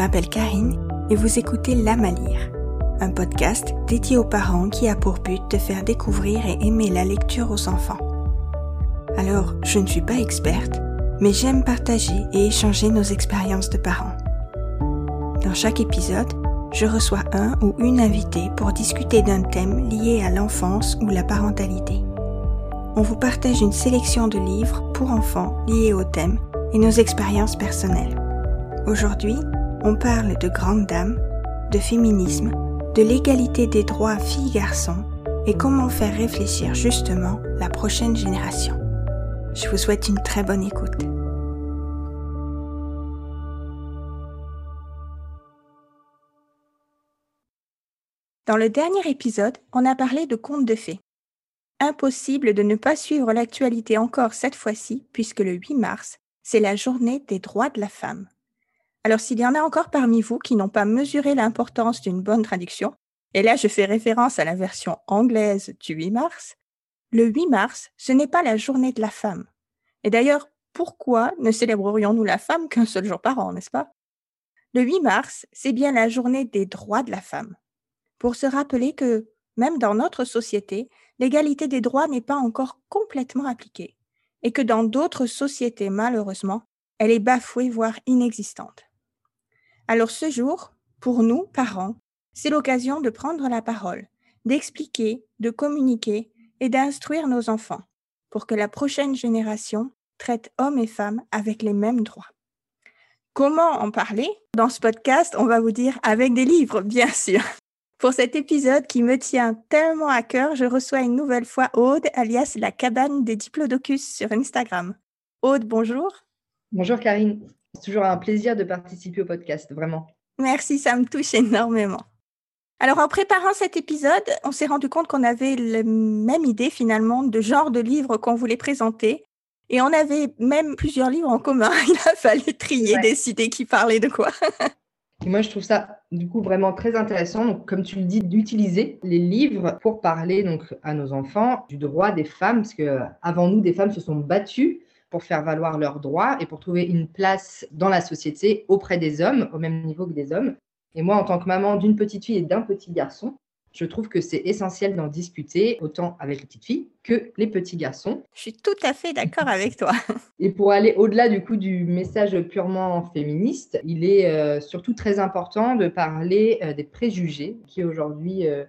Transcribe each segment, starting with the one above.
M'appelle Karine et vous écoutez L'âme à lire, un podcast dédié aux parents qui a pour but de faire découvrir et aimer la lecture aux enfants. Alors, je ne suis pas experte, mais j'aime partager et échanger nos expériences de parents. Dans chaque épisode, je reçois un ou une invitée pour discuter d'un thème lié à l'enfance ou la parentalité. On vous partage une sélection de livres pour enfants liés au thème et nos expériences personnelles. Aujourd'hui, on parle de grandes dames, de féminisme, de l'égalité des droits filles-garçons et comment faire réfléchir justement la prochaine génération. Je vous souhaite une très bonne écoute. Dans le dernier épisode, on a parlé de contes de fées. Impossible de ne pas suivre l'actualité encore cette fois-ci, puisque le 8 mars, c'est la journée des droits de la femme. Alors s'il y en a encore parmi vous qui n'ont pas mesuré l'importance d'une bonne traduction, et là je fais référence à la version anglaise du 8 mars, le 8 mars, ce n'est pas la journée de la femme. Et d'ailleurs, pourquoi ne célébrerions-nous la femme qu'un seul jour par an, n'est-ce pas? Le 8 mars, c'est bien la journée des droits de la femme. Pour se rappeler que, même dans notre société, l'égalité des droits n'est pas encore complètement appliquée et que dans d'autres sociétés, malheureusement, elle est bafouée, voire inexistante. Alors ce jour, pour nous, parents, c'est l'occasion de prendre la parole, d'expliquer, de communiquer et d'instruire nos enfants pour que la prochaine génération traite hommes et femmes avec les mêmes droits. Comment en parler? Dans ce podcast, on va vous dire avec des livres, bien sûr. Pour cet épisode qui me tient tellement à cœur, je reçois une nouvelle fois Aude, alias la cabane des diplodocus sur Instagram. Aude, bonjour. Bonjour Karine. C'est toujours un plaisir de participer au podcast, vraiment. Merci, ça me touche énormément. Alors, en préparant cet épisode, on s'est rendu compte qu'on avait la même idée finalement de genre de livre qu'on voulait présenter. Et on avait même plusieurs livres en commun. Il a fallu trier, décider qui parlait de quoi. Et moi, je trouve ça du coup vraiment très intéressant, donc, comme tu le dis, d'utiliser les livres pour parler donc à nos enfants du droit des femmes, parce que avant nous, des femmes se sont battues pour faire valoir leurs droits et pour trouver une place dans la société auprès des hommes, au même niveau que des hommes. Et moi, en tant que maman d'une petite fille et d'un petit garçon, je trouve que c'est essentiel d'en discuter autant avec les petites filles que les petits garçons. Je suis tout à fait d'accord avec toi. Et pour aller au-delà du coup du message purement féministe, il est euh, surtout très important de parler euh, des préjugés qui aujourd'hui euh,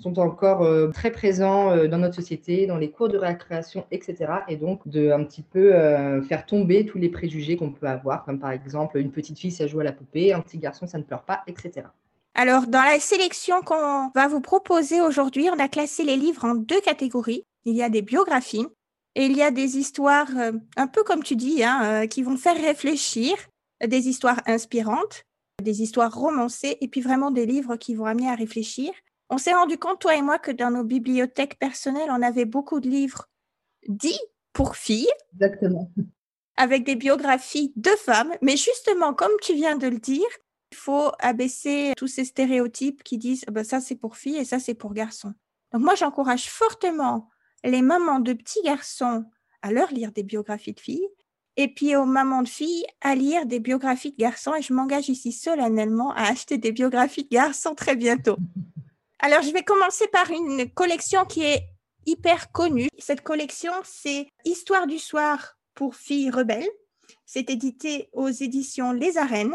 sont encore très présents dans notre société, dans les cours de récréation, etc. Et donc de un petit peu faire tomber tous les préjugés qu'on peut avoir, comme par exemple une petite fille ça joue à la poupée, un petit garçon ça ne pleure pas, etc. Alors, dans la sélection qu'on va vous proposer aujourd'hui, on a classé les livres en deux catégories. Il y a des biographies et il y a des histoires, euh, un peu comme tu dis, hein, euh, qui vont faire réfléchir, des histoires inspirantes, des histoires romancées et puis vraiment des livres qui vont amener à réfléchir. On s'est rendu compte, toi et moi, que dans nos bibliothèques personnelles, on avait beaucoup de livres dits pour filles. Exactement. Avec des biographies de femmes. Mais justement, comme tu viens de le dire, il faut abaisser tous ces stéréotypes qui disent bah, ça c'est pour filles et ça c'est pour garçons. Donc moi j'encourage fortement les mamans de petits garçons à leur lire des biographies de filles et puis aux mamans de filles à lire des biographies de garçons et je m'engage ici solennellement à acheter des biographies de garçons très bientôt. Alors je vais commencer par une collection qui est hyper connue. Cette collection c'est Histoire du soir pour filles rebelles. C'est édité aux éditions Les Arènes.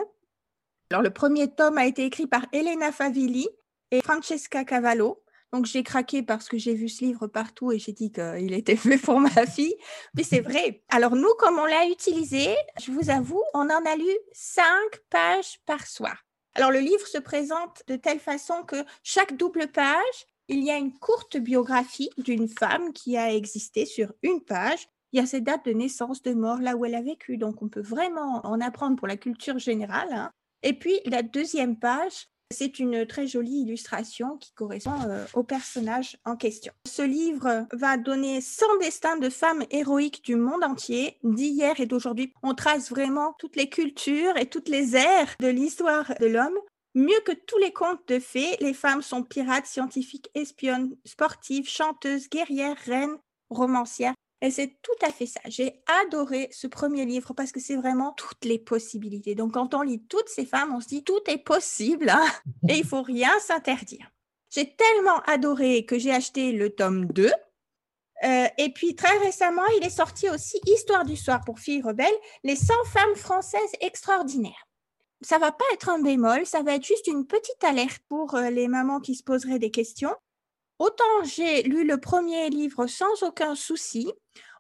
Alors, le premier tome a été écrit par Elena Favilli et Francesca Cavallo. Donc, j'ai craqué parce que j'ai vu ce livre partout et j'ai dit qu'il était fait pour ma fille. Mais c'est vrai. Alors, nous, comme on l'a utilisé, je vous avoue, on en a lu cinq pages par soir. Alors, le livre se présente de telle façon que chaque double page, il y a une courte biographie d'une femme qui a existé sur une page. Il y a ses dates de naissance, de mort, là où elle a vécu. Donc, on peut vraiment en apprendre pour la culture générale. Hein. Et puis la deuxième page, c'est une très jolie illustration qui correspond euh, au personnage en question. Ce livre va donner 100 destins de femmes héroïques du monde entier, d'hier et d'aujourd'hui. On trace vraiment toutes les cultures et toutes les ères de l'histoire de l'homme. Mieux que tous les contes de fées, les femmes sont pirates, scientifiques, espionnes, sportives, chanteuses, guerrières, reines, romancières. Et c'est tout à fait ça. J'ai adoré ce premier livre parce que c'est vraiment toutes les possibilités. Donc, quand on lit toutes ces femmes, on se dit tout est possible hein, et il faut rien s'interdire. J'ai tellement adoré que j'ai acheté le tome 2. Euh, et puis très récemment, il est sorti aussi Histoire du soir pour filles rebelles, les 100 femmes françaises extraordinaires. Ça va pas être un bémol, ça va être juste une petite alerte pour euh, les mamans qui se poseraient des questions. Autant j'ai lu le premier livre sans aucun souci,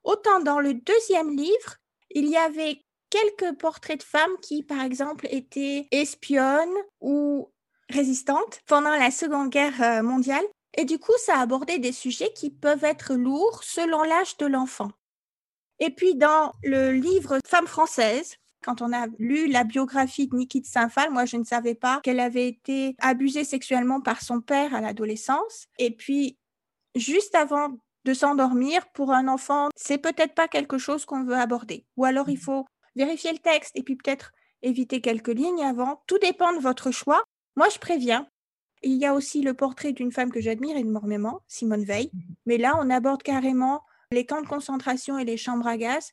autant dans le deuxième livre, il y avait quelques portraits de femmes qui, par exemple, étaient espionnes ou résistantes pendant la Seconde Guerre euh, mondiale. Et du coup, ça abordait des sujets qui peuvent être lourds selon l'âge de l'enfant. Et puis, dans le livre Femmes françaises, quand on a lu la biographie de Niki de Saint-Phal, moi, je ne savais pas qu'elle avait été abusée sexuellement par son père à l'adolescence. Et puis, juste avant de s'endormir, pour un enfant, c'est peut-être pas quelque chose qu'on veut aborder. Ou alors, il faut vérifier le texte et puis peut-être éviter quelques lignes avant. Tout dépend de votre choix. Moi, je préviens. Il y a aussi le portrait d'une femme que j'admire énormément, Simone Veil. Mais là, on aborde carrément les camps de concentration et les chambres à gaz.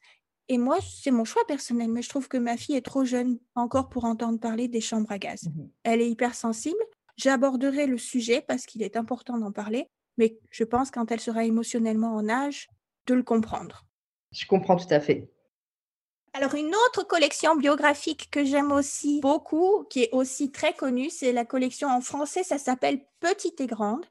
Et moi, c'est mon choix personnel, mais je trouve que ma fille est trop jeune encore pour entendre parler des chambres à gaz. Mmh Elle est hypersensible. J'aborderai le sujet parce qu'il est important d'en parler, mais je pense quand elle sera émotionnellement en âge de le comprendre. Je comprends tout à fait. Alors, une autre collection biographique que j'aime aussi beaucoup, qui est aussi très connue, c'est la collection en français, ça s'appelle Petite et Grande.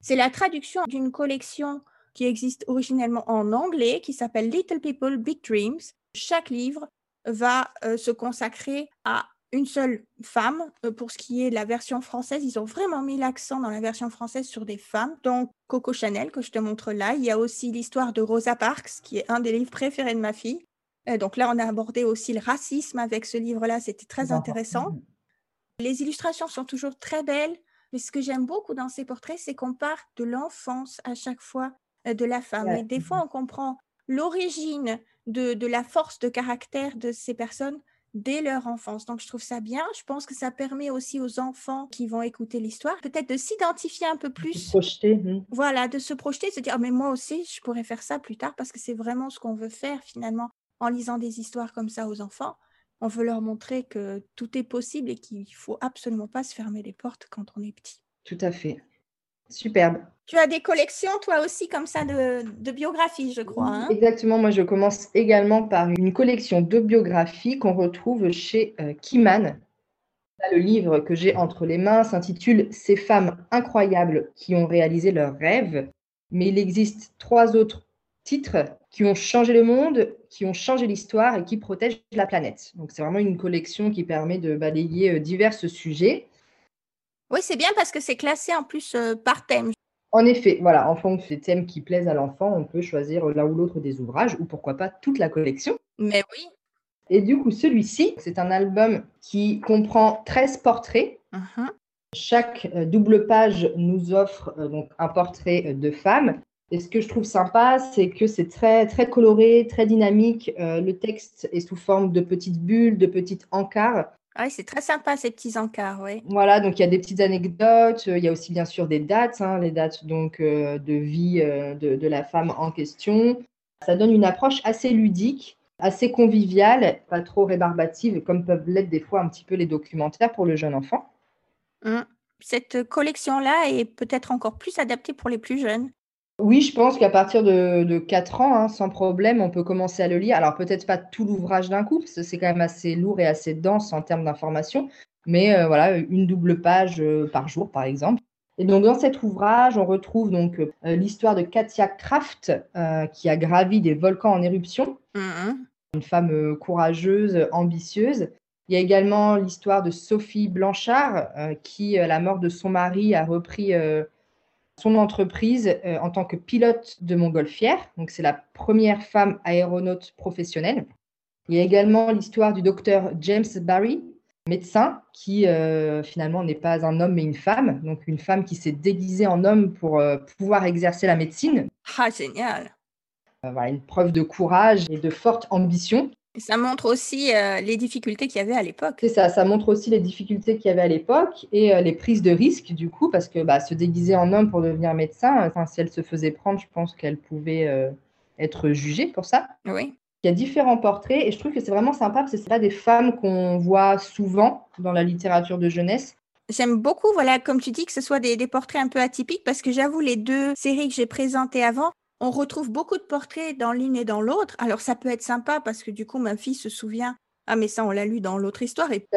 C'est la traduction d'une collection qui existe originellement en anglais, qui s'appelle Little People, Big Dreams. Chaque livre va euh, se consacrer à une seule femme. Euh, pour ce qui est de la version française, ils ont vraiment mis l'accent dans la version française sur des femmes. Donc, Coco Chanel, que je te montre là. Il y a aussi l'histoire de Rosa Parks, qui est un des livres préférés de ma fille. Euh, donc là, on a abordé aussi le racisme avec ce livre-là. C'était très intéressant. Les illustrations sont toujours très belles. Mais ce que j'aime beaucoup dans ces portraits, c'est qu'on part de l'enfance à chaque fois. Euh, de la femme. Et des fois, on comprend l'origine de, la force de caractère de ces personnes dès leur enfance. Donc, je trouve ça bien. Je pense que ça permet aussi aux enfants qui vont écouter l'histoire, peut-être de s'identifier un peu plus. Se projeter. Mmh. Voilà, de se projeter, de se dire, «Ah, mais moi aussi, je pourrais faire ça plus tard parce que c'est vraiment ce qu'on veut faire finalement en lisant des histoires comme ça aux enfants. On veut leur montrer que tout est possible et qu'il faut absolument pas se fermer les portes quand on est petit. Tout à fait. Superbe. Tu as des collections, toi aussi, comme ça, de, biographies, je crois. Hein? Exactement. Moi, je commence également par une collection de biographies qu'on retrouve chez euh, Kiman. Le livre que j'ai entre les mains s'intitule Ces femmes incroyables qui ont réalisé leurs rêves. Mais il existe trois autres titres qui ont changé le monde, qui ont changé l'histoire et qui protègent la planète. Donc, c'est vraiment une collection qui permet de balayer euh, divers sujets. Oui, c'est bien parce que c'est classé en plus euh, par thème. En effet, voilà, en fonction des thèmes qui plaisent à l'enfant, on peut choisir l'un ou l'autre des ouvrages, ou pourquoi pas toute la collection. Mais oui. Et du coup, celui-ci, c'est un album qui comprend 13 portraits. Uh-huh. Chaque euh, double page nous offre euh, donc un portrait de femme. Et ce que je trouve sympa, c'est que c'est très, très coloré, très dynamique. le texte est sous forme de petites bulles, de petites encarts. Ah oui, c'est très sympa ces petits encarts, oui. Voilà, donc il y a des petites anecdotes, il y a aussi bien sûr des dates, hein, les dates donc euh, de vie euh, de, la femme en question. Ça donne une approche assez ludique, assez conviviale, pas trop rébarbative comme peuvent l'être des fois un petit peu les documentaires pour le jeune enfant. Mmh. Cette collection-là est peut-être encore plus adaptée pour les plus jeunes. Oui, je pense qu'à partir de, 4 ans, hein, sans problème, on peut commencer à le lire. Alors peut-être pas tout l'ouvrage d'un coup, parce que c'est quand même assez lourd et assez dense en termes d'information, mais euh, voilà, une double page euh, par jour, par exemple. Et donc dans cet ouvrage, on retrouve donc euh, l'histoire de Katia Kraft, qui a gravi des volcans en éruption, mmh une femme courageuse, ambitieuse. Il y a également l'histoire de Sophie Blanchard, qui, à la mort de son mari, a repris son entreprise euh, en tant que pilote de montgolfière. Donc, c'est la première femme aéronaute professionnelle. Il y a également l'histoire du docteur James Barry, médecin, qui euh, finalement n'est pas un homme mais une femme. Donc, une femme qui s'est déguisée en homme pour euh, pouvoir exercer la médecine. Ah, génial! voilà, une preuve de courage et de forte ambition. Ça montre aussi euh, les difficultés qu'il y avait à l'époque. C'est ça, ça montre aussi les difficultés qu'il y avait à l'époque et euh, les prises de risques du coup, parce que bah, se déguiser en homme pour devenir médecin, si elle se faisait prendre, je pense qu'elle pouvait, euh, être jugée pour ça. Oui. Il y a différents portraits et je trouve que c'est vraiment sympa parce que ce pas des femmes qu'on voit souvent dans la littérature de jeunesse. J'aime beaucoup, voilà, comme tu dis, que ce soit des, des portraits un peu atypiques parce que j'avoue, les deux séries que j'ai présentées avant, on retrouve beaucoup de portraits dans l'une et dans l'autre. Alors ça peut être sympa parce que du coup, ma fille se souvient ah, mais ça, on l'a lu dans l'autre histoire. Et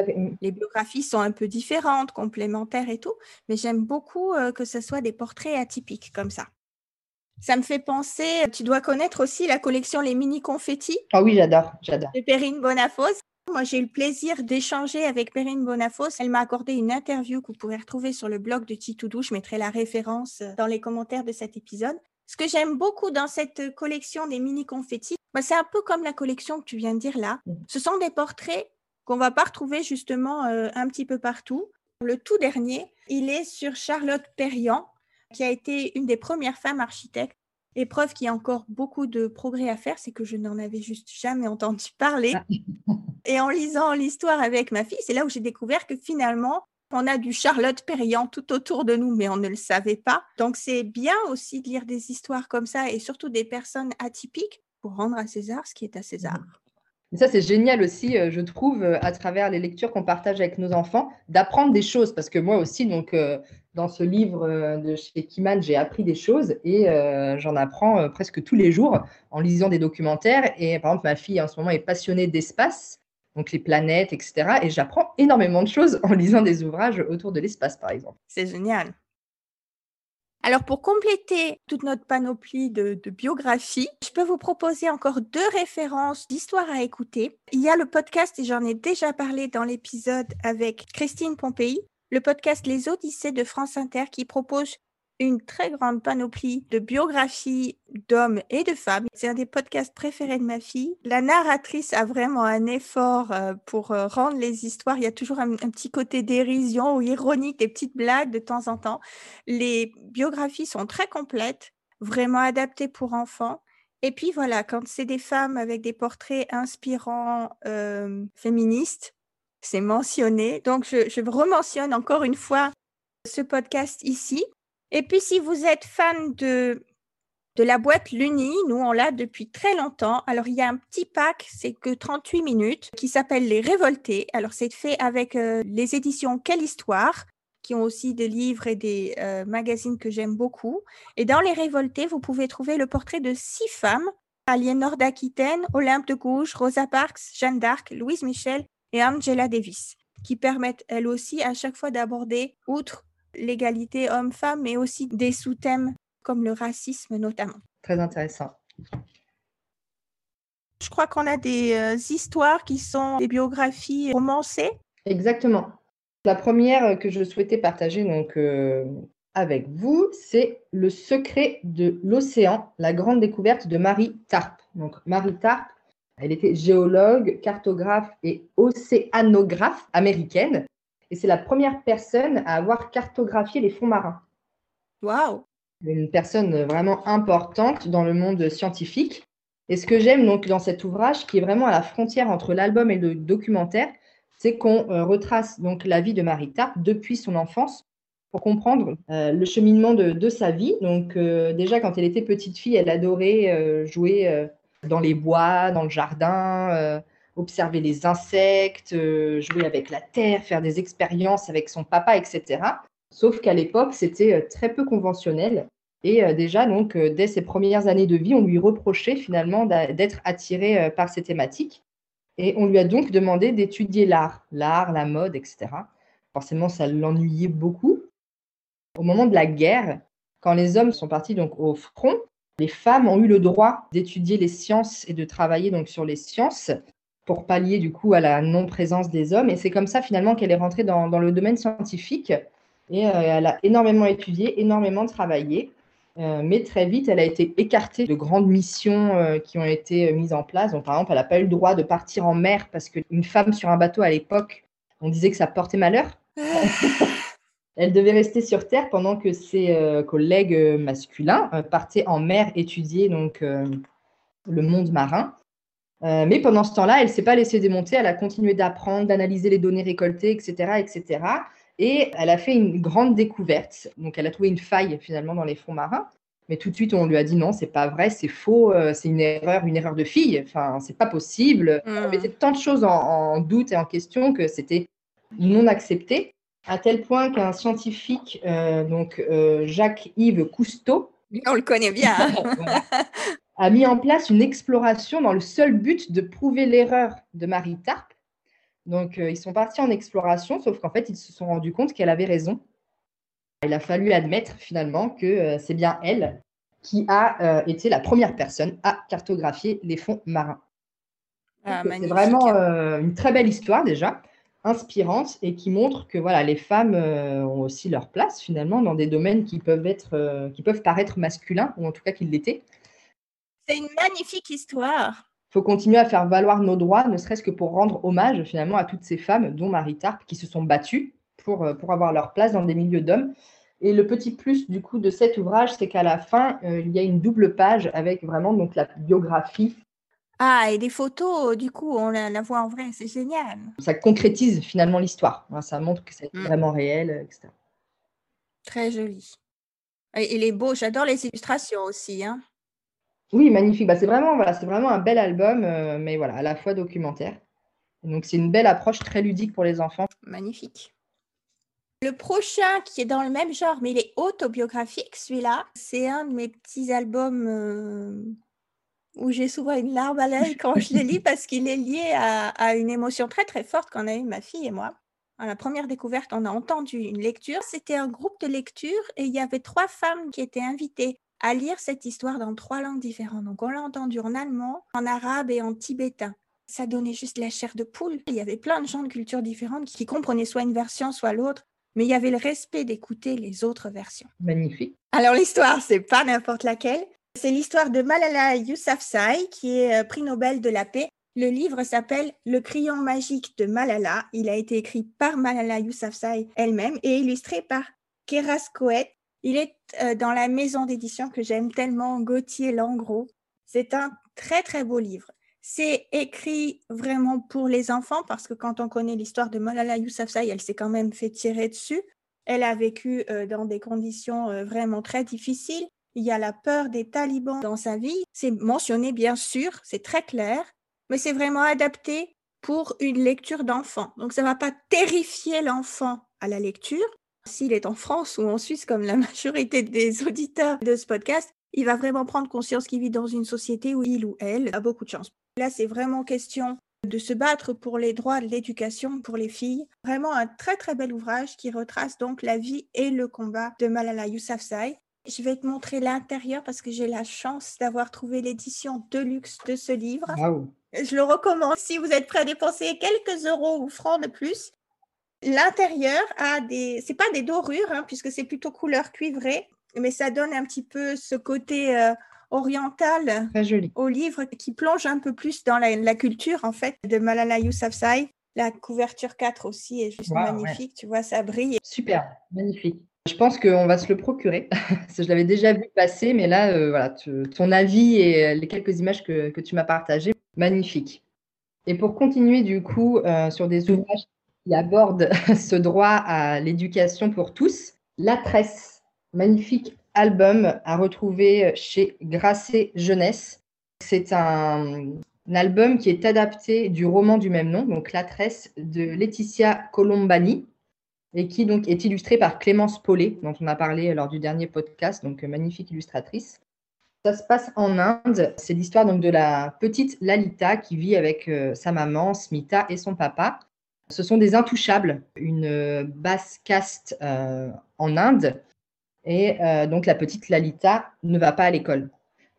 les biographies sont un peu différentes, complémentaires et tout. Mais j'aime beaucoup euh, que ce soit des portraits atypiques comme ça. Ça me fait penser, tu dois connaître aussi la collection Les Mini Confettis. Ah oui, j'adore, j'adore. De Perrine Bonafos. Moi, j'ai eu le plaisir d'échanger avec Perrine Bonafos. Elle m'a accordé une interview que vous pourrez retrouver sur le blog de Titoudou. Je mettrai la référence euh, dans les commentaires de cet épisode. Ce que j'aime beaucoup dans cette collection des mini confettis, bah, c'est un peu comme la collection que tu viens de dire là. Mmh. Ce sont des portraits qu'on va pas retrouver justement euh, un petit peu partout. Le tout dernier, il est sur Charlotte Perriand, qui a été une des premières femmes architectes. Et preuve qu'il y a encore beaucoup de progrès à faire, c'est que je n'en avais juste jamais entendu parler. Ah. Et en lisant l'histoire avec ma fille, c'est là où j'ai découvert que finalement, on a du Charlotte Perriand tout autour de nous, mais on ne le savait pas. Donc c'est bien aussi de lire des histoires comme ça et surtout des personnes atypiques pour rendre à César ce qui est à César. Ça, c'est génial aussi, euh, je trouve, euh, à travers les lectures qu'on partage avec nos enfants, d'apprendre des choses. Parce que moi aussi, donc, euh, dans ce livre de chez Kiman, j'ai appris des choses et j'en apprends presque tous les jours en lisant des documentaires. Et par exemple, ma fille en ce moment est passionnée d'espace donc les planètes, etc. Et j'apprends énormément de choses en lisant des ouvrages autour de l'espace, par exemple. C'est génial. Alors, pour compléter toute notre panoplie de, biographies, je peux vous proposer encore deux références d'histoires à écouter. Il y a le podcast, et j'en ai déjà parlé dans l'épisode avec Christine Pompéi, le podcast Les Odyssées de France Inter qui propose une très grande panoplie de biographies d'hommes et de femmes. C'est un des podcasts préférés de ma fille. La narratrice a vraiment un effort euh, pour euh, rendre les histoires. Il y a toujours un, petit côté dérision ou ironique, des petites blagues de temps en temps. Les biographies sont très complètes, vraiment adaptées pour enfants. Et puis voilà, quand c'est des femmes avec des portraits inspirants euh, féministes, c'est mentionné. Donc je, je rementionne encore une fois ce podcast ici. Et puis, si vous êtes fan de, de la boîte Luni, nous, on l'a depuis très longtemps. Alors, il y a un petit pack, c'est que 38 minutes, qui s'appelle Les Révoltés. Alors, c'est fait avec euh, les éditions Quelle Histoire qui ont aussi des livres et des euh, magazines que j'aime beaucoup. Et dans Les Révoltés, vous pouvez trouver le portrait de six femmes Aliénor d'Aquitaine, Olympe de Gouges, Rosa Parks, Jeanne d'Arc, Louise Michel et Angela Davis, qui permettent elles aussi à chaque fois d'aborder, outre l'égalité homme-femme, mais aussi des sous-thèmes comme le racisme notamment. Très intéressant. Je crois qu'on a des euh, histoires qui sont des biographies romancées. Exactement. La première que je souhaitais partager donc euh, avec vous, c'est Le secret de l'océan, la grande découverte de Marie Tarp. Donc Marie Tarp, elle était géologue, cartographe et océanographe américaine et c'est la première personne à avoir cartographié les fonds marins. Waouh Une personne vraiment importante dans le monde scientifique. Et ce que j'aime donc dans cet ouvrage, qui est vraiment à la frontière entre l'album et le documentaire, c'est qu'on euh, retrace donc la vie de Marie Tarp depuis son enfance pour comprendre euh, le cheminement de, sa vie. Donc euh, déjà quand elle était petite fille, elle adorait jouer dans les bois, dans le jardin observer les insectes, euh, jouer avec la terre, faire des expériences avec son papa, etc. Sauf qu'à l'époque, c'était euh, très peu conventionnel. Et euh, déjà, donc, dès ses premières années de vie, on lui reprochait finalement d'être attiré par ces thématiques. Et on lui a donc demandé d'étudier l'art, l'art, la mode, etc. Forcément, ça l'ennuyait beaucoup. Au moment de la guerre, quand les hommes sont partis donc au front, les femmes ont eu le droit d'étudier les sciences et de travailler donc sur les sciences pour pallier du coup à la non-présence des hommes. Et c'est comme ça finalement qu'elle est rentrée dans, le domaine scientifique. Et euh, elle a énormément étudié, énormément travaillé. Euh, mais très vite, elle a été écartée de grandes missions euh, qui ont été mises en place. Donc, par exemple, elle n'a pas eu le droit de partir en mer parce qu'une femme sur un bateau à l'époque, on disait que ça portait malheur. elle devait rester sur Terre pendant que ses collègues masculins partaient en mer étudier donc, le monde marin. Euh, mais pendant ce temps-là, elle ne s'est pas laissée démonter, elle a continué d'apprendre, d'analyser les données récoltées, etc., etc. Et elle a fait une grande découverte. Donc, elle a trouvé une faille finalement dans les fonds marins. Mais tout de suite, on lui a dit non, c'est pas vrai, c'est faux, euh, c'est une erreur, une erreur de fille. Enfin, c'est pas possible. On Mm. mettait tant de choses en, en doute et en question que c'était non accepté. À tel point qu'un scientifique, euh, donc Jacques-Yves Cousteau, On le connaît bien. hein. voilà, a mis en place une exploration dans le seul but de prouver l'erreur de Marie Tarp. Donc, euh, ils sont partis en exploration, sauf qu'en fait, ils se sont rendus compte qu'elle avait raison. Il a fallu admettre finalement que euh, c'est bien elle qui a euh, été la première personne à cartographier les fonds marins. Ah, C'est vraiment une très belle histoire déjà, inspirante et qui montre que voilà, les femmes ont aussi leur place finalement dans des domaines qui peuvent être, qui peuvent paraître masculins ou en tout cas qu'ils l'étaient. C'est une magnifique histoire. Il faut continuer à faire valoir nos droits, ne serait-ce que pour rendre hommage finalement à toutes ces femmes, dont Marie Tarp, qui se sont battues pour, euh, pour avoir leur place dans des milieux d'hommes. Et le petit plus du coup de cet ouvrage, c'est qu'à la fin, euh, il y a une double page avec vraiment donc la biographie. Ah, et des photos, du coup, on la, la voit en vrai, c'est génial. Ça concrétise finalement l'histoire. Voilà, Ça montre que c'est Mm. vraiment réel, euh, etc. Très joli. Et il est beau, j'adore les illustrations aussi. Hein. Oui, magnifique. Bah, c'est vraiment, voilà, c'est vraiment un bel album, euh, mais voilà, à la fois documentaire. Donc c'est une belle approche très ludique pour les enfants. Magnifique. Le prochain qui est dans le même genre, mais il est autobiographique, celui-là, c'est un de mes petits albums euh, où j'ai souvent une larme à l'œil quand je les lis parce qu'il est lié à, à une émotion très très forte qu'on a eue ma fille et moi. À la première découverte, on a entendu une lecture. C'était un groupe de lecture et il y avait trois femmes qui étaient invitées à lire cette histoire dans trois langues différentes. Donc on l'a entendu en allemand, en arabe et en tibétain. Ça donnait juste la chair de poule. Il y avait plein de gens de cultures différentes qui comprenaient soit une version, soit l'autre, mais il y avait le respect d'écouter les autres versions. Magnifique. Alors l'histoire, c'est pas n'importe laquelle. C'est l'histoire de Malala Yousafzai, qui est euh, prix Nobel de la paix. Le livre s'appelle Le crayon magique de Malala. Il a été écrit par Malala Yousafzai elle-même et illustré par Keras Coët. Il est euh, dans la maison d'édition que j'aime tellement, Gauthier Langros. C'est un très très beau livre. C'est écrit vraiment pour les enfants parce que quand on connaît l'histoire de Malala Yousafzai, elle s'est quand même fait tirer dessus. Elle a vécu euh, dans des conditions euh, vraiment très difficiles. Il y a la peur des talibans dans sa vie. C'est mentionné bien sûr, c'est très clair, mais c'est vraiment adapté pour une lecture d'enfant. Donc ça ne va pas terrifier l'enfant à la lecture. S'il est en France ou en Suisse, comme la majorité des auditeurs de ce podcast, il va vraiment prendre conscience qu'il vit dans une société où il ou elle a beaucoup de chance. Là, c'est vraiment question de se battre pour les droits de l'éducation pour les filles. Vraiment un très très bel ouvrage qui retrace donc la vie et le combat de Malala Yousafzai. Je vais te montrer l'intérieur parce que j'ai la chance d'avoir trouvé l'édition de luxe de ce livre. Je le recommande si vous êtes prêt à dépenser quelques euros ou francs de plus. L'intérieur a des, c'est pas des dorures hein, puisque c'est plutôt couleur cuivrée, mais ça donne un petit peu ce côté euh, oriental au livre qui plonge un peu plus dans la, la culture en fait de Malala Yousafzai. La couverture 4 aussi est juste Wow, ouais. magnifique, tu vois, ça brille. Super, magnifique. Je pense qu'on va se le procurer. Je l'avais déjà vu passer, mais là, euh, voilà, tu- ton avis et euh, les quelques images que, que tu m'as partagées, magnifique. Et pour continuer, du coup, euh, sur des ouvrages qui abordent ce droit à l'éducation pour tous, La Tresse, magnifique album à retrouver chez Grasset Jeunesse. C'est un, album qui est adapté du roman du même nom, donc La Tresse de Laetitia Colombani et qui donc est illustré par Clémence Paulet, dont on a parlé lors du dernier podcast, donc magnifique illustratrice. Ça se passe en Inde. C'est l'histoire donc de la petite Lalita qui vit avec euh, sa maman Smita et son papa. Ce sont des intouchables, une euh, basse caste euh, en Inde. Et euh, donc la petite Lalita ne va pas à l'école.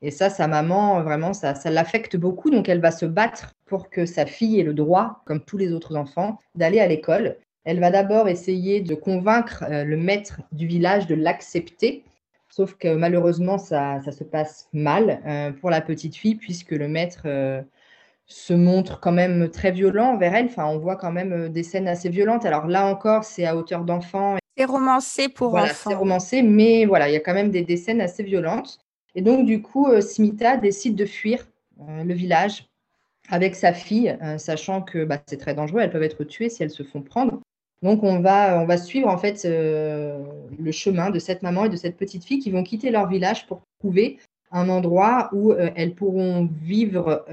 Et ça, sa maman, vraiment, ça, l'affecte beaucoup. Donc elle va se battre pour que sa fille ait le droit, comme tous les autres enfants, d'aller à l'école. Elle va d'abord essayer de convaincre le maître du village de l'accepter, sauf que malheureusement, ça, se passe mal pour la petite fille, puisque le maître se montre quand même très violent envers elle. Enfin, on voit quand même euh, des scènes assez violentes. Alors là encore, c'est à hauteur d'enfant. C'est romancé pour Voilà, enfants. c'est romancé, mais voilà, il y a quand même des, des scènes assez violentes. Et donc, du coup, euh, Smita décide de fuir euh, le village avec sa fille, euh, sachant que bah, c'est très dangereux, elles peuvent être tuées si elles se font prendre. Donc, on va, on va suivre en fait le chemin de cette maman et de cette petite fille qui vont quitter leur village pour trouver un endroit où elles pourront vivre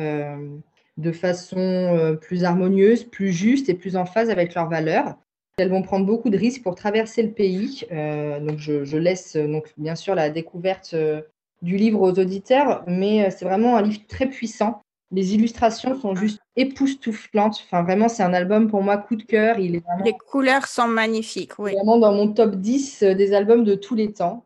de façon plus harmonieuse, plus juste et plus en phase avec leurs valeurs. Elles vont prendre beaucoup de risques pour traverser le pays. donc, je, je, laisse donc bien sûr la découverte du livre aux auditeurs, mais c'est vraiment un livre très puissant les illustrations sont juste époustouflantes. Enfin, vraiment, c'est un album pour moi coup de cœur. Il est Les couleurs sont magnifiques, oui. Vraiment dans mon top 10 euh, des albums de tous les temps.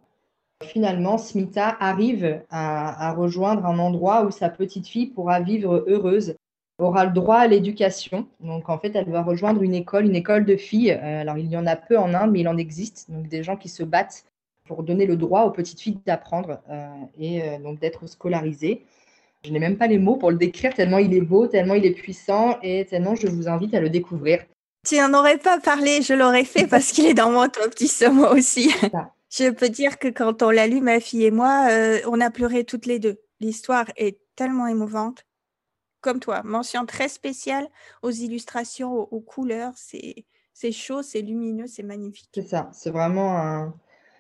Finalement, Smita arrive à, rejoindre un endroit où sa petite fille pourra vivre heureuse, aura le droit à l'éducation. Donc, en fait, elle va rejoindre une école, une école de filles. Euh, alors, il y en a peu en Inde, mais il en existe. Donc, des gens qui se battent pour donner le droit aux petites filles d'apprendre euh, et donc d'être scolarisées. Je n'ai même pas les mots pour le décrire, tellement il est beau, tellement il est puissant et tellement je vous invite à le découvrir. Tu n'en aurais pas parlé, je l'aurais fait parce qu'il est dans mon top 10 moi aussi. Je peux dire que quand on l'a lu, ma fille et moi, euh, on a pleuré toutes les deux. L'histoire est tellement émouvante. Comme toi, mention très spéciale aux illustrations, aux, couleurs. C'est chaud, c'est lumineux, c'est magnifique. C'est ça, c'est vraiment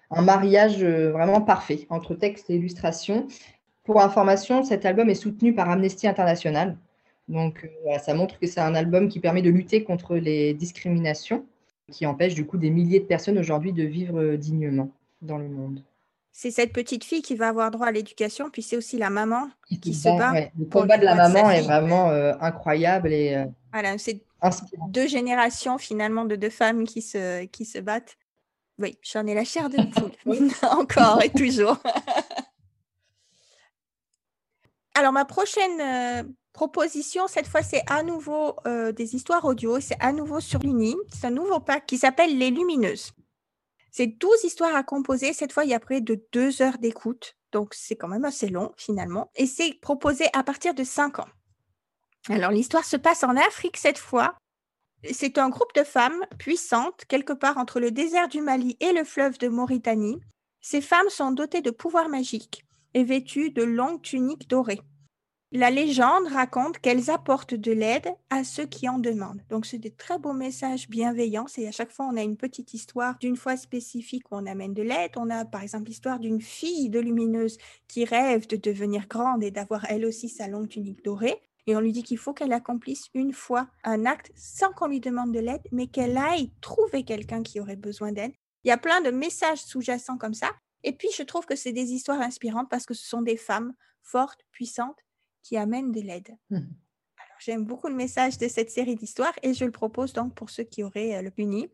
un, mariage euh, vraiment parfait entre texte et illustration. Pour information, cet album est soutenu par Amnesty International. Donc, euh, ça montre que c'est un album qui permet de lutter contre les discriminations, qui empêche du coup des milliers de personnes aujourd'hui de vivre euh, dignement dans le monde. C'est cette petite fille qui va avoir droit à l'éducation, puis c'est aussi la maman qui, se bat. Le combat de la maman est vraiment euh, incroyable et voilà, c'est deux générations finalement de deux femmes qui se, qui se battent. Oui, j'en ai la chair de poule, encore et toujours. Alors, ma prochaine euh, proposition, cette fois, c'est à nouveau euh, des histoires audio. C'est à nouveau sur l'Uni. C'est un nouveau pack qui s'appelle Les Lumineuses. C'est 12 histoires à composer. Cette fois, il y a près de deux heures d'écoute. Donc, c'est quand même assez long, finalement. Et c'est proposé à partir de 5 ans. Alors, l'histoire se passe en Afrique cette fois. C'est un groupe de femmes puissantes, quelque part entre le désert du Mali et le fleuve de Mauritanie. Ces femmes sont dotées de pouvoirs magiques et vêtues de longues tuniques dorées. La légende raconte qu'elles apportent de l'aide à ceux qui en demandent. Donc, c'est des très beaux messages bienveillants. Et à chaque fois, on a une petite histoire d'une fois spécifique où on amène de l'aide. On a, par exemple, l'histoire d'une fille de lumineuse qui rêve de devenir grande et d'avoir elle aussi sa longue tunique dorée. Et on lui dit qu'il faut qu'elle accomplisse une fois un acte sans qu'on lui demande de l'aide, mais qu'elle aille trouver quelqu'un qui aurait besoin d'aide. Il y a plein de messages sous-jacents comme ça. Et puis, je trouve que c'est des histoires inspirantes parce que ce sont des femmes fortes, puissantes, qui amènent de l'aide. Mmh. Alors, j'aime beaucoup le message de cette série d'histoires et je le propose donc pour ceux qui auraient euh, le puni.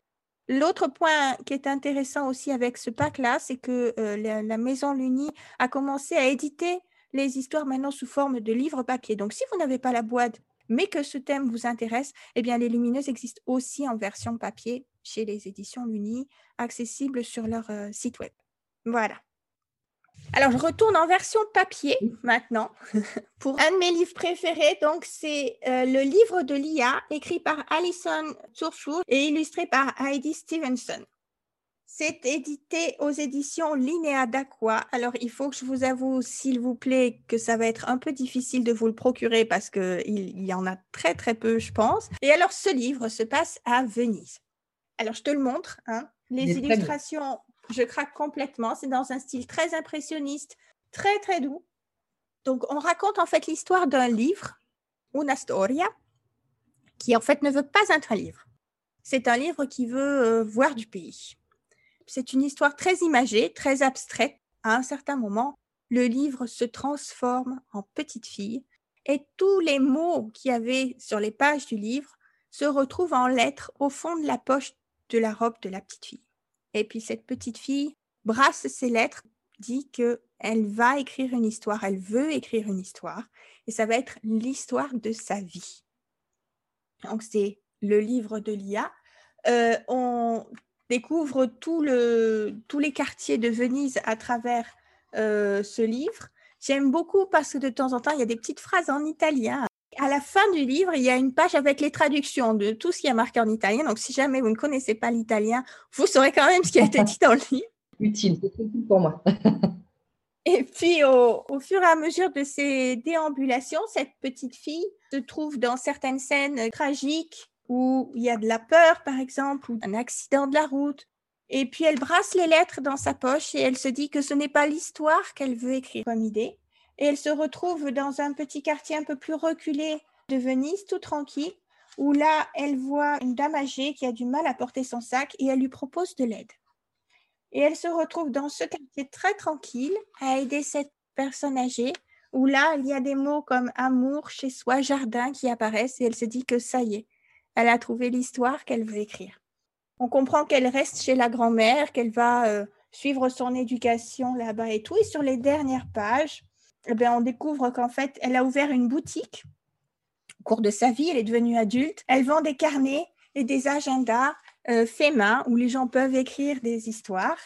L'autre point qui est intéressant aussi avec ce pack-là, c'est que euh, la, maison Luni a commencé à éditer les histoires maintenant sous forme de livres papier. Donc, si vous n'avez pas la boîte, mais que ce thème vous intéresse, eh bien, les lumineuses existent aussi en version papier chez les éditions Luni, accessibles sur leur euh, site web. Voilà. Alors, je retourne en version papier maintenant pour un de mes livres préférés. Donc, c'est euh, le livre de l'IA écrit par Alison Turfur et illustré par Heidi Stevenson. C'est édité aux éditions Linéa d'Aqua. Alors, il faut que je vous avoue, s'il vous plaît, que ça va être un peu difficile de vous le procurer parce qu'il il y en a très, très peu, je pense. Et alors, ce livre se passe à Venise. Alors, je te le montre. Hein. Les illustrations je craque complètement. C'est dans un style très impressionniste, très très doux. Donc, on raconte en fait l'histoire d'un livre, una storia, qui en fait ne veut pas être un livre. C'est un livre qui veut euh, voir du pays. C'est une histoire très imagée, très abstraite. À un certain moment, le livre se transforme en petite fille et tous les mots qu'il y avait sur les pages du livre se retrouvent en lettres au fond de la poche de la robe de la petite fille. Et puis cette petite fille brasse ses lettres, dit que elle va écrire une histoire, elle veut écrire une histoire, et ça va être l'histoire de sa vie. Donc c'est le livre de l'IA. Euh, on découvre tous les quartiers de Venise à travers euh, ce livre. J'aime beaucoup parce que de temps en temps, il y a des petites phrases en italien à la fin du livre, il y a une page avec les traductions de tout ce qui est marqué en italien. Donc, si jamais vous ne connaissez pas l'italien, vous saurez quand même ce qui a été dit dans le livre. Utile, c'est utile pour moi. et puis, au, fur et à mesure de ces déambulations, cette petite fille se trouve dans certaines scènes tragiques où il y a de la peur, par exemple, ou un accident de la route. Et puis elle brasse les lettres dans sa poche et elle se dit que ce n'est pas l'histoire qu'elle veut écrire comme idée. Et elle se retrouve dans un petit quartier un peu plus reculé de Venise, tout tranquille, où là, elle voit une dame âgée qui a du mal à porter son sac et elle lui propose de l'aide. Et elle se retrouve dans ce quartier très tranquille à aider cette personne âgée, où là, il y a des mots comme amour, chez soi, jardin qui apparaissent et elle se dit que ça y est, elle a trouvé l'histoire qu'elle veut écrire. On comprend qu'elle reste chez la grand-mère, qu'elle va euh, suivre son éducation là-bas et tout. Et sur les dernières pages, eh bien, on découvre qu'en fait, elle a ouvert une boutique. Au cours de sa vie, elle est devenue adulte. Elle vend des carnets et des agendas euh, faits main où les gens peuvent écrire des histoires.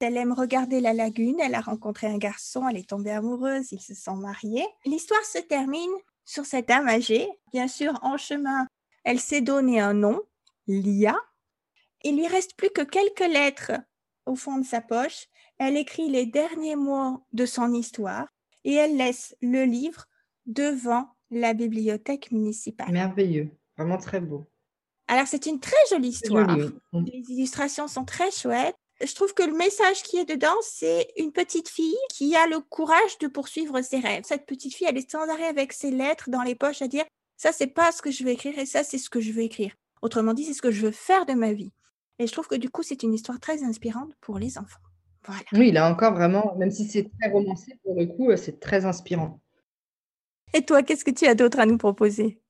Elle aime regarder la lagune, elle a rencontré un garçon, elle est tombée amoureuse, ils se sont mariés. L'histoire se termine sur cette dame âgée. Bien sûr, en chemin, elle s'est donné un nom, Lia. Il lui reste plus que quelques lettres au fond de sa poche. Elle écrit les derniers mots de son histoire et elle laisse le livre devant la bibliothèque municipale. Merveilleux, vraiment très beau. Alors c'est une très jolie histoire. Les illustrations sont très chouettes. Je trouve que le message qui est dedans, c'est une petite fille qui a le courage de poursuivre ses rêves. Cette petite fille, elle est sans arrêt avec ses lettres dans les poches à dire ça, c'est pas ce que je veux écrire et ça, c'est ce que je veux écrire. Autrement dit, c'est ce que je veux faire de ma vie. Et je trouve que du coup, c'est une histoire très inspirante pour les enfants. Voilà. Oui, il a encore vraiment, même si c'est très romancé, pour le coup, euh, c'est très inspirant. Et toi, qu'est-ce que tu as d'autre à nous proposer?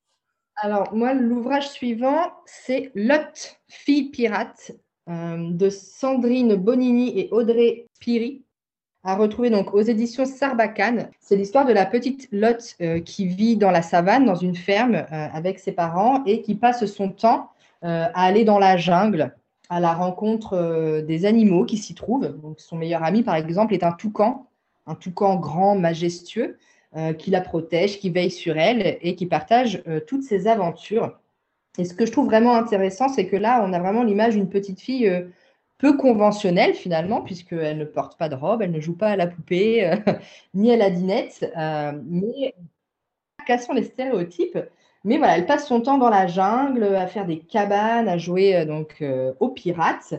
Alors, moi, l'ouvrage suivant, c'est Lot, fille pirate, euh, de Sandrine Bonini et Audrey Piri, à retrouver donc aux éditions Sarbacane. C'est l'histoire de la petite Lot euh, qui vit dans la savane, dans une ferme, avec ses parents et qui passe son temps à aller dans la jungle à la rencontre des animaux qui s'y trouvent. Donc, son meilleur ami, par exemple, est un toucan, un toucan grand, majestueux, euh, qui la protège, qui veille sur elle et qui partage euh, toutes ses aventures. Et ce que je trouve vraiment intéressant, c'est que là, on a vraiment l'image d'une petite fille euh, peu conventionnelle finalement, puisqu'elle ne porte pas de robe, elle ne joue pas à la poupée, ni à la dinette, mais cassons les stéréotypes. Mais voilà, elle passe son temps dans la jungle à faire des cabanes, à jouer donc aux pirates.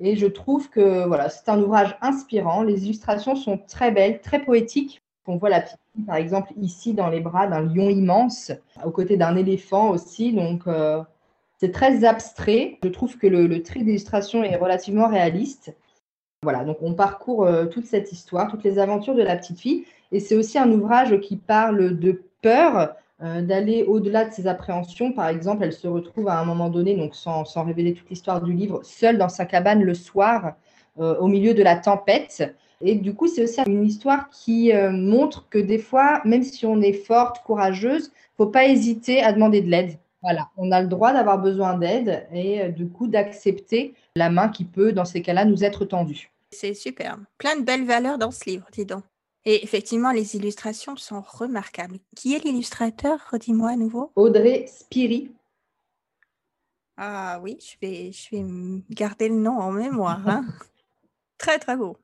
Et je trouve que voilà, c'est un ouvrage inspirant. Les illustrations sont très belles, très poétiques. On voit la petite fille, par exemple, ici dans les bras d'un lion immense, aux côtés d'un éléphant aussi. Donc, euh, c'est très abstrait. Je trouve que le, tri d'illustration est relativement réaliste. Voilà, donc on parcourt euh, toute cette histoire, toutes les aventures de la petite fille. Et c'est aussi un ouvrage qui parle de peur, euh, d'aller au-delà de ses appréhensions. Par exemple, elle se retrouve à un moment donné, donc sans, sans révéler toute l'histoire du livre, seule dans sa cabane le soir, au milieu de la tempête. Et du coup, c'est aussi une histoire qui euh, montre que des fois, même si on est forte, courageuse, faut pas hésiter à demander de l'aide. Voilà, on a le droit d'avoir besoin d'aide et euh, du coup d'accepter la main qui peut, dans ces cas-là, nous être tendue. C'est superbe. Plein de belles valeurs dans ce livre, dis donc. Et effectivement, les illustrations sont remarquables. Qui est l'illustrateur? Redis-moi à nouveau. Audrey Spiri. Ah oui, je vais, je vais garder le nom en mémoire. Hein. très, très beau.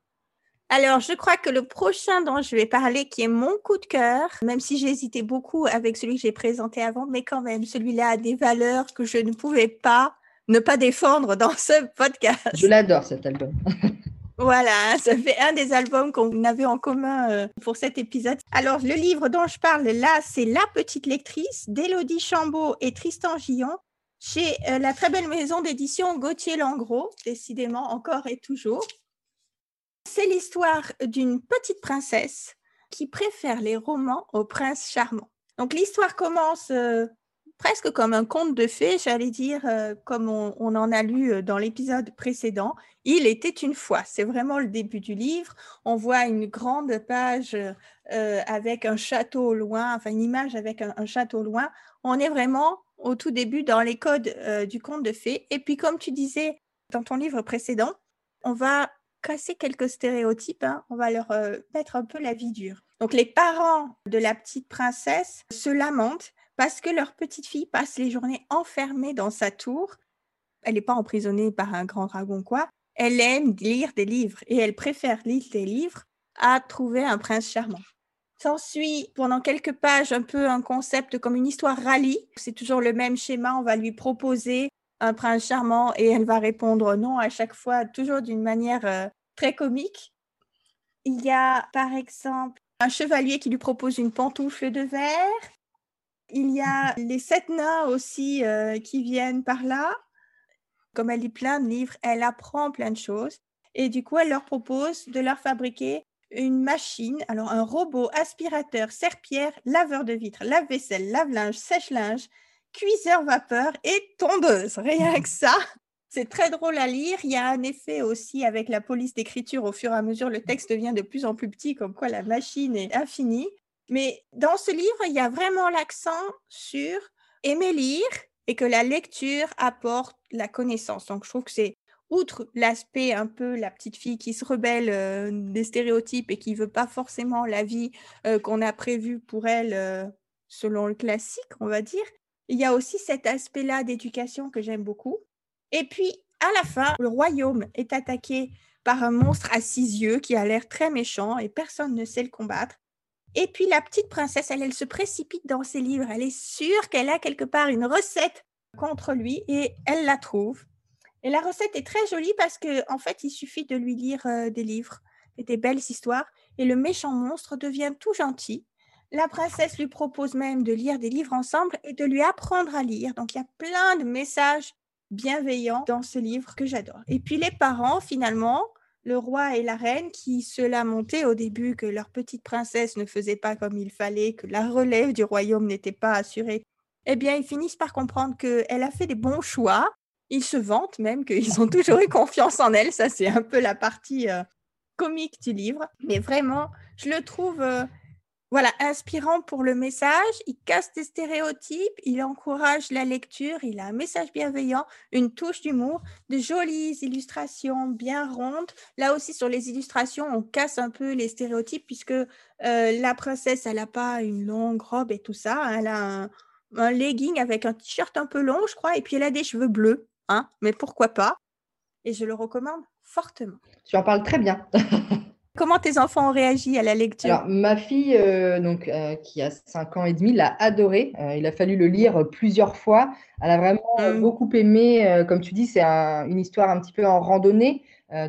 Alors, je crois que le prochain dont je vais parler, qui est mon coup de cœur, même si j'ai hésité beaucoup avec celui que j'ai présenté avant, mais quand même, celui-là a des valeurs que je ne pouvais pas ne pas défendre dans ce podcast. Je l'adore cet album. Voilà, ça fait un des albums qu'on avait en commun euh, pour cet épisode. Alors, le livre dont je parle là, c'est La petite lectrice d'Élodie Chambaud et Tristan Gillon chez euh, la très belle maison d'édition Gauthier Langros, décidément encore et toujours. C'est l'histoire d'une petite princesse qui préfère les romans aux princes charmants. Donc l'histoire commence euh, presque comme un conte de fées, j'allais dire, euh, comme on, en a lu euh, dans l'épisode précédent. Il était une fois, c'est vraiment le début du livre. On voit une grande page avec un château au loin, enfin une image avec un, château loin. On est vraiment au tout début dans les codes du conte de fées. Et puis comme tu disais dans ton livre précédent, on va casser quelques stéréotypes, hein. on va leur euh, mettre un peu la vie dure. Donc les parents de la petite princesse se lamentent parce que leur petite fille passe les journées enfermée dans sa tour. Elle n'est pas emprisonnée par un grand dragon quoi. Elle aime lire des livres et elle préfère lire des livres à trouver un prince charmant. S'ensuit pendant quelques pages un peu un concept comme une histoire rallye. C'est toujours le même schéma. On va lui proposer un prince charmant et elle va répondre non à chaque fois, toujours d'une manière euh, très comique. Il y a par exemple un chevalier qui lui propose une pantoufle de verre. Il y a les sept nains aussi euh, qui viennent par là. Comme elle lit plein de livres, elle apprend plein de choses. Et du coup, elle leur propose de leur fabriquer une machine, alors un robot aspirateur, serpillère, laveur de vitres, lave-vaisselle, lave-linge, sèche-linge, cuiseur vapeur et tondeuse. Rien que ça. C'est très drôle à lire. Il y a un effet aussi avec la police d'écriture. Au fur et à mesure, le texte devient de plus en plus petit, comme quoi la machine est infinie. Mais dans ce livre, il y a vraiment l'accent sur aimer lire et que la lecture apporte la connaissance. Donc, je trouve que c'est outre l'aspect un peu la petite fille qui se rebelle euh, des stéréotypes et qui veut pas forcément la vie euh, qu'on a prévue pour elle euh, selon le classique, on va dire, il y a aussi cet aspect-là d'éducation que j'aime beaucoup. Et puis, à la fin, le royaume est attaqué par un monstre à six yeux qui a l'air très méchant et personne ne sait le combattre. Et puis la petite princesse, elle, elle se précipite dans ses livres. Elle est sûre qu'elle a quelque part une recette contre lui et elle la trouve. Et la recette est très jolie parce que en fait, il suffit de lui lire euh, des livres et des belles histoires et le méchant monstre devient tout gentil. La princesse lui propose même de lire des livres ensemble et de lui apprendre à lire. Donc il y a plein de messages bienveillants dans ce livre que j'adore. Et puis les parents, finalement, le roi et la reine qui se lamentaient au début que leur petite princesse ne faisait pas comme il fallait, que la relève du royaume n'était pas assurée, eh bien, ils finissent par comprendre qu'elle a fait des bons choix ils se vantent même qu'ils ont toujours eu confiance en elle. Ça, c'est un peu la partie euh, comique du livre. Mais vraiment, je le trouve euh, voilà, inspirant pour le message. Il casse des stéréotypes, il encourage la lecture, il a un message bienveillant, une touche d'humour, de jolies illustrations bien rondes. Là aussi, sur les illustrations, on casse un peu les stéréotypes puisque euh, la princesse, elle n'a pas une longue robe et tout ça. Elle a un, un legging avec un t-shirt un peu long, je crois, et puis elle a des cheveux bleus. Hein, mais pourquoi pas? Et je le recommande fortement. Tu en parles très bien. Comment tes enfants ont réagi à la lecture? Alors, ma fille, euh, donc, euh, qui a 5 ans et demi, l'a adoré. Euh, il a fallu le lire plusieurs fois. Elle a vraiment mmh. beaucoup aimé. comme tu dis, c'est une histoire un petit peu en randonnée.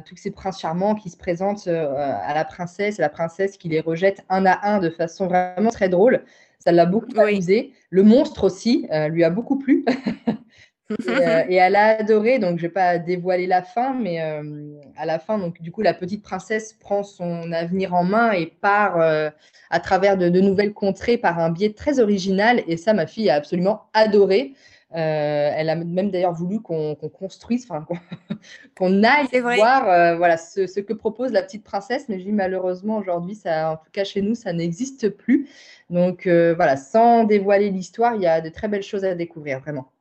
tous ces princes charmants qui se présentent à la princesse, et la princesse qui les rejette un à un de façon vraiment très drôle. Ça l'a beaucoup amusé. Le monstre aussi lui a beaucoup plu. Euh, et, elle a adoré, donc je ne vais pas dévoiler la fin, mais euh, à la fin, donc du coup, la petite princesse prend son avenir en main et part euh, à travers de, nouvelles contrées par un biais très original. Et ça, ma fille a absolument adoré. elle a même d'ailleurs voulu qu'on construise, qu'on aille voir voilà, ce, ce, que propose la petite princesse. Mais je dis malheureusement, aujourd'hui, ça, en tout cas chez nous, ça n'existe plus. Donc voilà, sans dévoiler l'histoire, il y a de très belles choses à découvrir, vraiment.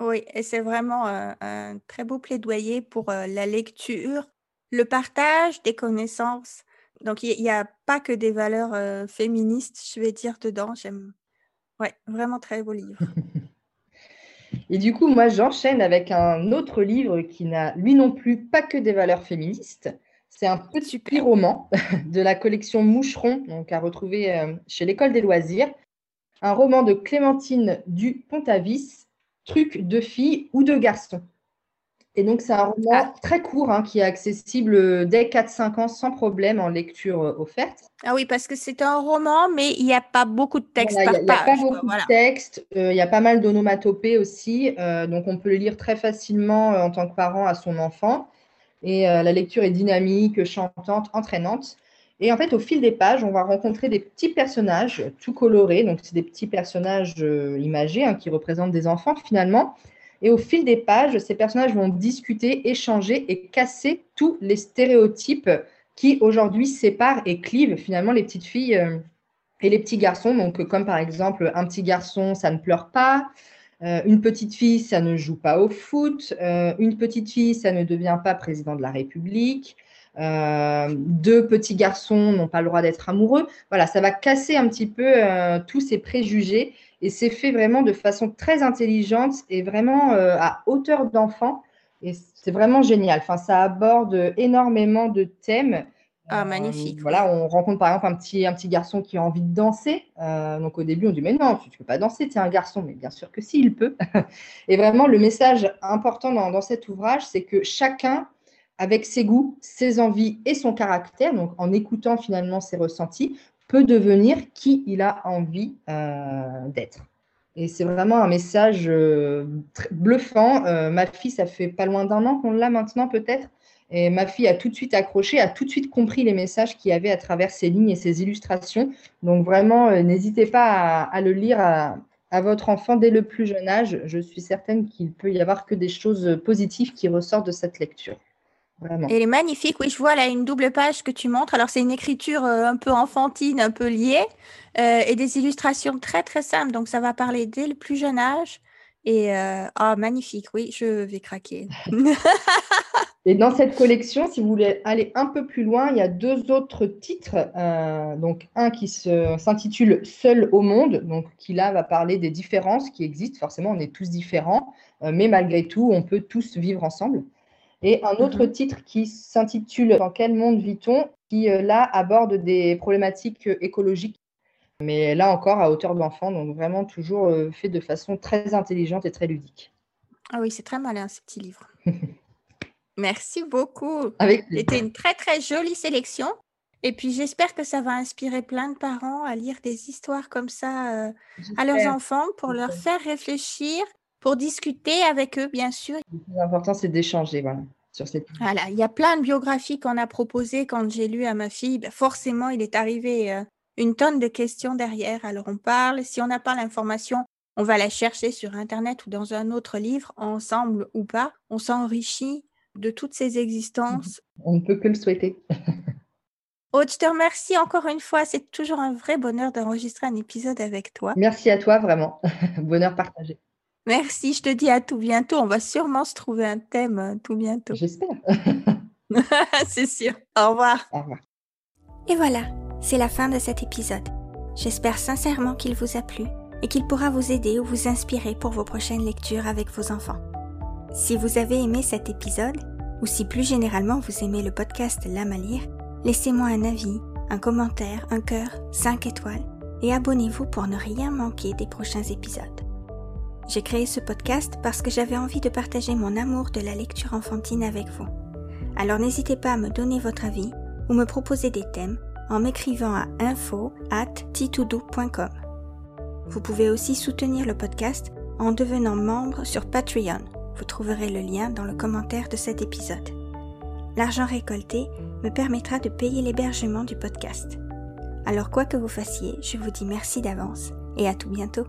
Oui, et c'est vraiment un, très beau plaidoyer pour la lecture, le partage des connaissances. Donc, il n'y a pas que des valeurs féministes, je vais dire, dedans. J'aime. Ouais, vraiment très beau livre. Et du coup, moi, j'enchaîne avec un autre livre qui n'a, lui non plus, pas que des valeurs féministes. C'est un petit roman de la collection Moucheron, donc à retrouver chez l'École des loisirs. Un roman de Clémentine du Pontavis truc de filles ou de garçons. Et donc, c'est un roman ah. très court hein, qui est accessible dès 4-5 ans sans problème en lecture euh, offerte. Ah oui, parce que c'est un roman, mais il n'y a pas beaucoup de texte Il n'y a, pas beaucoup de texte. Euh, il y a pas mal d'onomatopées aussi. Euh, donc, on peut le lire très facilement en tant que parent à son enfant. Et la lecture est dynamique, chantante, entraînante. Et en fait, au fil des pages, on va rencontrer des petits personnages tout colorés. Donc, c'est des petits personnages euh, imagés hein, qui représentent des enfants finalement. Et au fil des pages, ces personnages vont discuter, échanger et casser tous les stéréotypes qui aujourd'hui séparent et clivent finalement les petites filles euh, et les petits garçons. Donc, comme par exemple, un petit garçon, ça ne pleure pas. Euh, une petite fille, ça ne joue pas au foot. une petite fille, ça ne devient pas président de la République. Euh, deux petits garçons n'ont pas le droit d'être amoureux. Voilà, ça va casser un petit peu euh, tous ces préjugés et c'est fait vraiment de façon très intelligente et vraiment euh, à hauteur d'enfant. Et c'est vraiment génial. Enfin, ça aborde énormément de thèmes Ah, magnifique. voilà, on rencontre par exemple un petit, un petit garçon qui a envie de danser. donc au début, on dit Mais non, tu ne peux pas danser, tu es un garçon. Mais bien sûr que si, il peut. Et vraiment, le message important dans, dans cet ouvrage, c'est que chacun avec ses goûts, ses envies et son caractère, donc en écoutant finalement ses ressentis, peut devenir qui il a envie euh, d'être. Et c'est vraiment un message euh, bluffant. Euh, ma fille, ça fait pas loin d'un an qu'on l'a maintenant peut-être. Et ma fille a tout de suite accroché, a tout de suite compris les messages qu'il y avait à travers ces lignes et ces illustrations. Donc vraiment, n'hésitez pas à, le lire à, à, votre enfant dès le plus jeune âge. Je suis certaine qu'il peut y avoir que des choses positives qui ressortent de cette lecture. Elle est magnifique. Oui, je vois là une double page que tu montres. Alors, c'est une écriture euh, un peu enfantine, un peu liée, euh, et des illustrations très, très simples. Donc, ça va parler dès le plus jeune âge. Et euh, ah, magnifique. Oui, je vais craquer. et dans cette collection, si vous voulez aller un peu plus loin, il y a deux autres titres. donc, un qui s'intitule Seul au monde, donc qui là va parler des différences qui existent. Forcément, on est tous différents, mais malgré tout, on peut tous vivre ensemble. Et un autre mhm. titre qui s'intitule Dans quel monde vit-on? Qui euh, là aborde des problématiques euh, écologiques, mais là encore à hauteur d'enfant, donc vraiment toujours euh, fait de façon très intelligente et très ludique. Ah oui, c'est très malin ce petit livre. Merci beaucoup. C'était une très très jolie sélection. Et puis j'espère que ça va inspirer plein de parents à lire des histoires comme ça à leurs enfants pour leur faire réfléchir pour discuter avec eux, bien sûr. Le plus important, c'est d'échanger, voilà. Sur cette... Voilà, il y a plein de biographies qu'on a proposées quand j'ai lu à ma fille. Ben, forcément, il est arrivé euh, une tonne de questions derrière. Alors, on parle. Si on n'a pas l'information, on va la chercher sur Internet ou dans un autre livre, ensemble ou pas. On s'enrichit de toutes ces existences. On ne peut que le souhaiter. Oh, je te remercie encore une fois. C'est toujours un vrai bonheur d'enregistrer un épisode avec toi. Merci à toi, vraiment. bonheur partagé. Merci, je te dis à tout bientôt. On va sûrement se trouver un thème euh, tout bientôt. J'espère. c'est sûr. Au revoir. Au revoir. Et voilà, c'est la fin de cet épisode. J'espère sincèrement qu'il vous a plu et qu'il pourra vous aider ou vous inspirer pour vos prochaines lectures avec vos enfants. Si vous avez aimé cet épisode, ou si plus généralement vous aimez le podcast L'âme à lire, laissez-moi un avis, un commentaire, un cœur, 5 étoiles, et abonnez-vous pour ne rien manquer des prochains épisodes. J'ai créé ce podcast parce que j'avais envie de partager mon amour de la lecture enfantine avec vous. Alors n'hésitez pas à me donner votre avis ou me proposer des thèmes en m'écrivant à info at Vous pouvez aussi soutenir le podcast en devenant membre sur Patreon. Vous trouverez le lien dans le commentaire de cet épisode. L'argent récolté me permettra de payer l'hébergement du podcast. Alors quoi que vous fassiez, je vous dis merci d'avance et à tout bientôt.